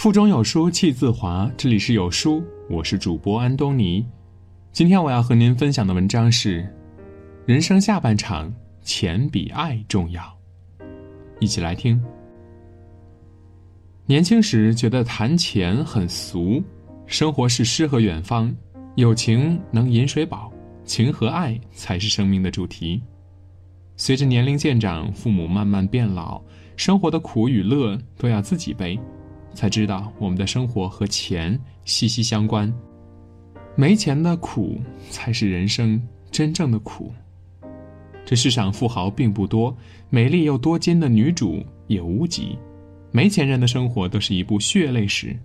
腹中有书气自华，这里是有书，我是主播安东尼。今天我要和您分享的文章是：人生下半场，钱比爱重要。一起来听。年轻时觉得谈钱很俗，生活是诗和远方，有情能饮水饱，情和爱才是生命的主题。随着年龄渐长，父母慢慢变老，生活的苦与乐都要自己背。才知道我们的生活和钱息息相关，没钱的苦才是人生真正的苦。这世上富豪并不多，美丽又多金的女主也无几，没钱人的生活都是一部血泪史。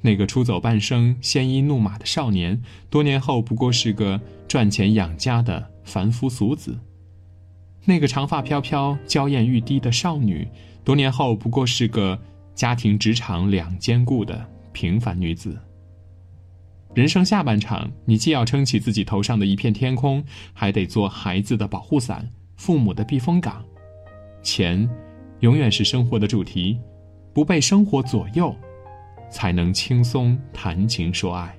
那个出走半生、鲜衣怒马的少年，多年后不过是个赚钱养家的凡夫俗子；那个长发飘飘、娇艳欲滴的少女，多年后不过是个……家庭、职场两兼顾的平凡女子。人生下半场，你既要撑起自己头上的一片天空，还得做孩子的保护伞、父母的避风港。钱，永远是生活的主题，不被生活左右，才能轻松谈情说爱。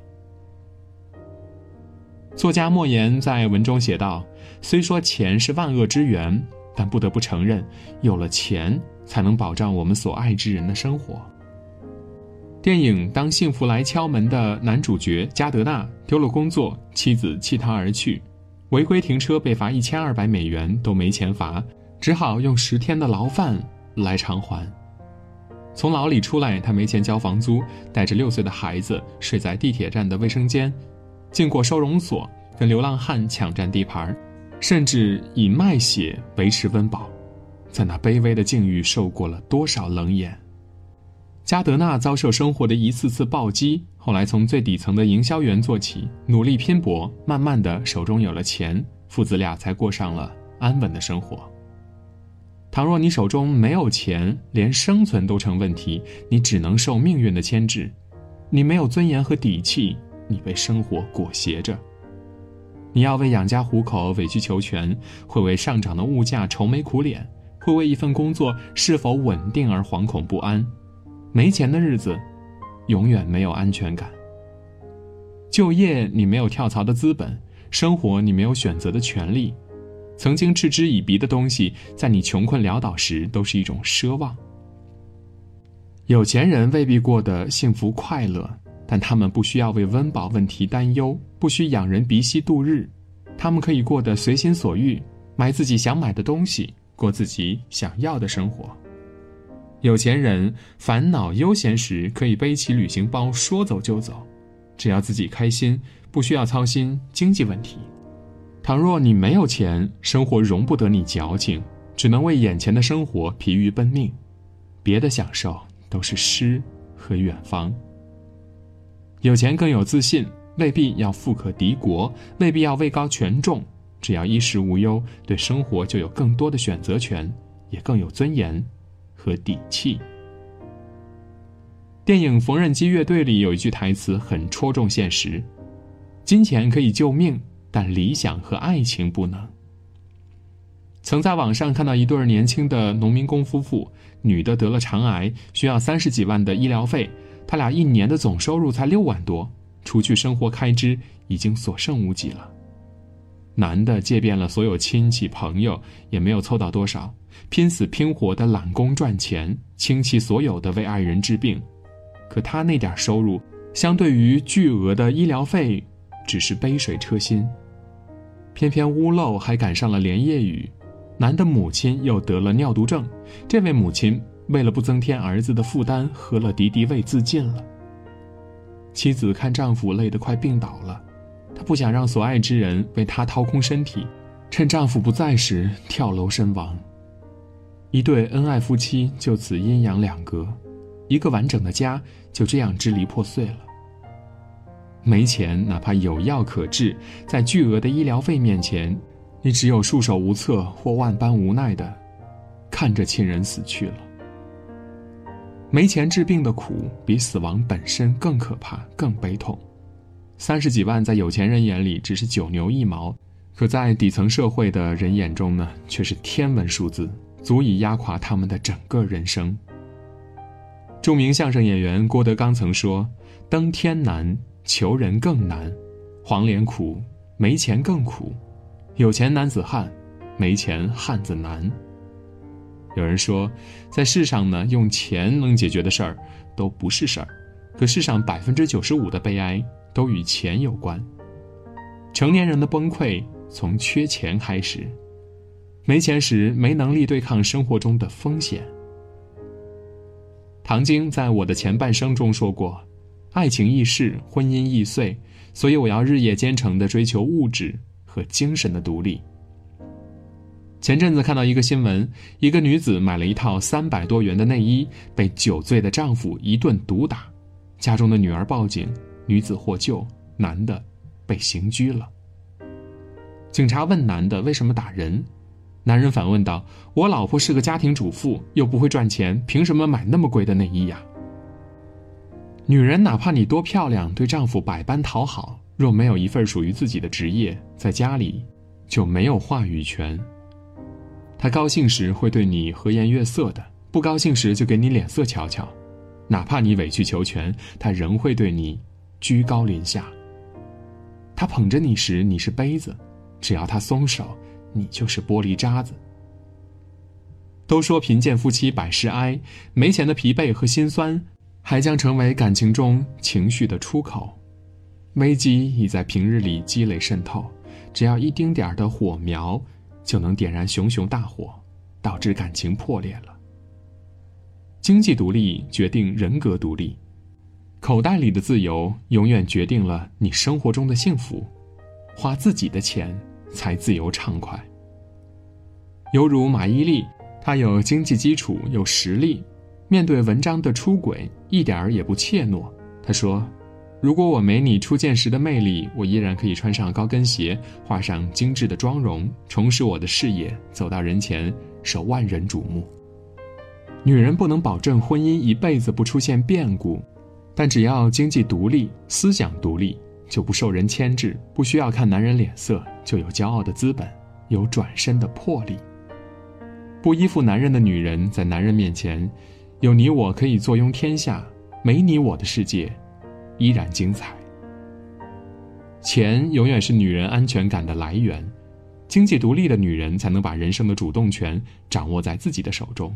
作家莫言在文中写道：“虽说钱是万恶之源，但不得不承认，有了钱。”才能保障我们所爱之人的生活。电影《当幸福来敲门》的男主角加德纳丢了工作，妻子弃他而去，违规停车被罚一千二百美元都没钱罚，只好用十天的牢饭来偿还。从牢里出来，他没钱交房租，带着六岁的孩子睡在地铁站的卫生间，进过收容所，跟流浪汉抢占地盘，甚至以卖血维持温饱。在那卑微的境遇受过了多少冷眼？加德纳遭受生活的一次次暴击，后来从最底层的营销员做起，努力拼搏，慢慢的手中有了钱，父子俩才过上了安稳的生活。倘若你手中没有钱，连生存都成问题，你只能受命运的牵制。你没有尊严和底气，你被生活裹挟着。你要为养家糊口委曲求全，会为上涨的物价愁眉苦脸。会为一份工作是否稳定而惶恐不安，没钱的日子，永远没有安全感。就业你没有跳槽的资本，生活你没有选择的权利，曾经嗤之以鼻的东西，在你穷困潦倒时都是一种奢望。有钱人未必过得幸福快乐，但他们不需要为温饱问题担忧，不需仰人鼻息度日，他们可以过得随心所欲，买自己想买的东西。过自己想要的生活。有钱人烦恼悠闲时，可以背起旅行包说走就走，只要自己开心，不需要操心经济问题。倘若你没有钱，生活容不得你矫情，只能为眼前的生活疲于奔命，别的享受都是诗和远方。有钱更有自信，未必要富可敌国，未必要位高权重。只要衣食无忧，对生活就有更多的选择权，也更有尊严和底气。电影《缝纫机乐队》里有一句台词很戳中现实：金钱可以救命，但理想和爱情不能。曾在网上看到一对年轻的农民工夫妇，女的得了肠癌，需要三十几万的医疗费，他俩一年的总收入才六万多，除去生活开支，已经所剩无几了。男的借遍了所有亲戚朋友，也没有凑到多少，拼死拼活的揽工赚钱，倾其所有的为爱人治病。可他那点收入，相对于巨额的医疗费，只是杯水车薪。偏偏屋漏还赶上了连夜雨，男的母亲又得了尿毒症，这位母亲为了不增添儿子的负担，喝了敌敌畏自尽了。妻子看丈夫累得快病倒了。她不想让所爱之人为她掏空身体，趁丈夫不在时跳楼身亡。一对恩爱夫妻就此阴阳两隔，一个完整的家就这样支离破碎了。没钱，哪怕有药可治，在巨额的医疗费面前，你只有束手无策或万般无奈的看着亲人死去了。没钱治病的苦，比死亡本身更可怕、更悲痛。三十几万在有钱人眼里只是九牛一毛，可在底层社会的人眼中呢，却是天文数字，足以压垮他们的整个人生。著名相声演员郭德纲曾说：“登天难，求人更难；黄连苦，没钱更苦；有钱男子汉，没钱汉子难。”有人说，在世上呢，用钱能解决的事儿都不是事儿，可世上百分之九十五的悲哀都与钱有关。成年人的崩溃从缺钱开始，没钱时没能力对抗生活中的风险。唐晶在我的前半生中说过：“爱情易逝，婚姻易碎，所以我要日夜兼程地追求物质和精神的独立。”前阵子看到一个新闻，一个女子买了一套三百多元的内衣，被酒醉的丈夫一顿毒打，家中的女儿报警，女子获救，男的被刑拘了。警察问男的为什么打人，男人反问道：“我老婆是个家庭主妇，又不会赚钱，凭什么买那么贵的内衣呀？”女人哪怕你多漂亮，对丈夫百般讨好，若没有一份属于自己的职业，在家里就没有话语权。他高兴时会对你和颜悦色的，不高兴时就给你脸色瞧瞧，哪怕你委曲求全，他仍会对你居高临下。他捧着你时你是杯子，只要他松手，你就是玻璃渣子。都说贫贱夫妻百事哀，没钱的疲惫和心酸，还将成为感情中情绪的出口。危机已在平日里积累渗透，只要一丁点儿的火苗。就能点燃熊熊大火，导致感情破裂了。经济独立决定人格独立，口袋里的自由永远决定了你生活中的幸福。花自己的钱才自由畅快。犹如马伊琍，她有经济基础，有实力，面对文章的出轨，一点儿也不怯懦。她说。如果我没你初见时的魅力，我依然可以穿上高跟鞋，画上精致的妆容，重拾我的事业，走到人前，受万人瞩目。女人不能保证婚姻一辈子不出现变故，但只要经济独立、思想独立，就不受人牵制，不需要看男人脸色，就有骄傲的资本，有转身的魄力。不依附男人的女人，在男人面前，有你我可以坐拥天下，没你我的世界。依然精彩。钱永远是女人安全感的来源，经济独立的女人才能把人生的主动权掌握在自己的手中。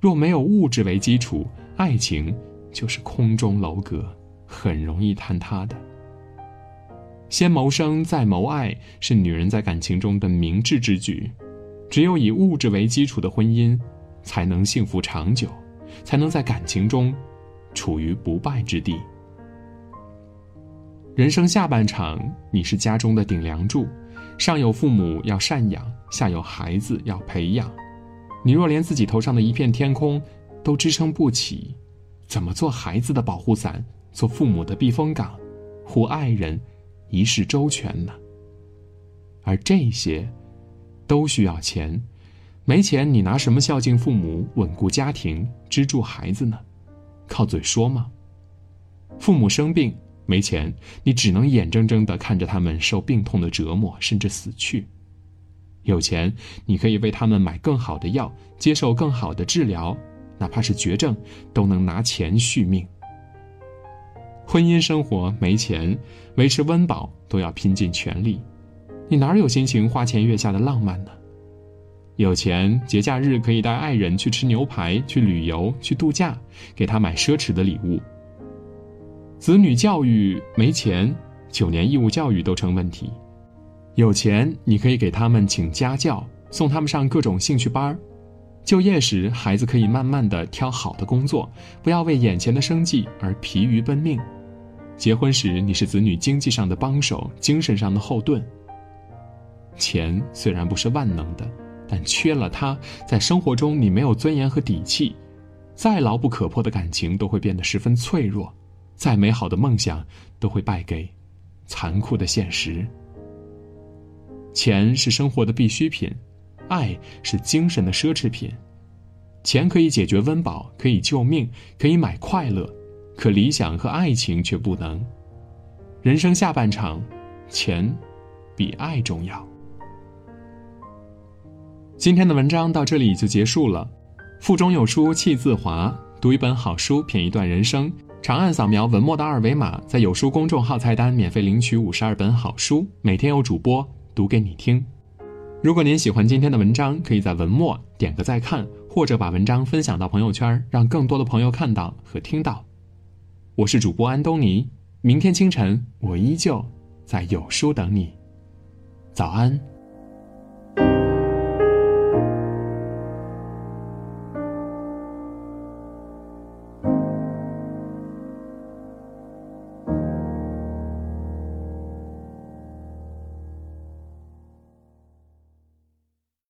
若没有物质为基础，爱情就是空中楼阁，很容易坍塌的。先谋生再谋爱，是女人在感情中的明智之举。只有以物质为基础的婚姻，才能幸福长久，才能在感情中处于不败之地。人生下半场，你是家中的顶梁柱，上有父母要赡养，下有孩子要培养。你若连自己头上的一片天空都支撑不起，怎么做孩子的保护伞，做父母的避风港，护爱人一世周全呢？而这些，都需要钱。没钱，你拿什么孝敬父母、稳固家庭、资助孩子呢？靠嘴说吗？父母生病。没钱，你只能眼睁睁地看着他们受病痛的折磨，甚至死去；有钱，你可以为他们买更好的药，接受更好的治疗，哪怕是绝症，都能拿钱续命。婚姻生活没钱，维持温饱都要拼尽全力，你哪有心情花前月下的浪漫呢？有钱，节假日可以带爱人去吃牛排、去旅游、去度假，给他买奢侈的礼物。子女教育没钱，九年义务教育都成问题；有钱，你可以给他们请家教，送他们上各种兴趣班。就业时，孩子可以慢慢的挑好的工作，不要为眼前的生计而疲于奔命。结婚时，你是子女经济上的帮手，精神上的后盾。钱虽然不是万能的，但缺了它，在生活中你没有尊严和底气，再牢不可破的感情都会变得十分脆弱。再美好的梦想都会败给残酷的现实。钱是生活的必需品，爱是精神的奢侈品。钱可以解决温饱，可以救命，可以买快乐，可理想和爱情却不能。人生下半场，钱比爱重要。今天的文章到这里就结束了。腹中有书气自华。读一本好书，品一段人生。长按扫描文末的二维码，在有书公众号菜单免费领取五十二本好书，每天有主播读给你听。如果您喜欢今天的文章，可以在文末点个再看，或者把文章分享到朋友圈，让更多的朋友看到和听到。我是主播安东尼，明天清晨我依旧在有书等你。早安。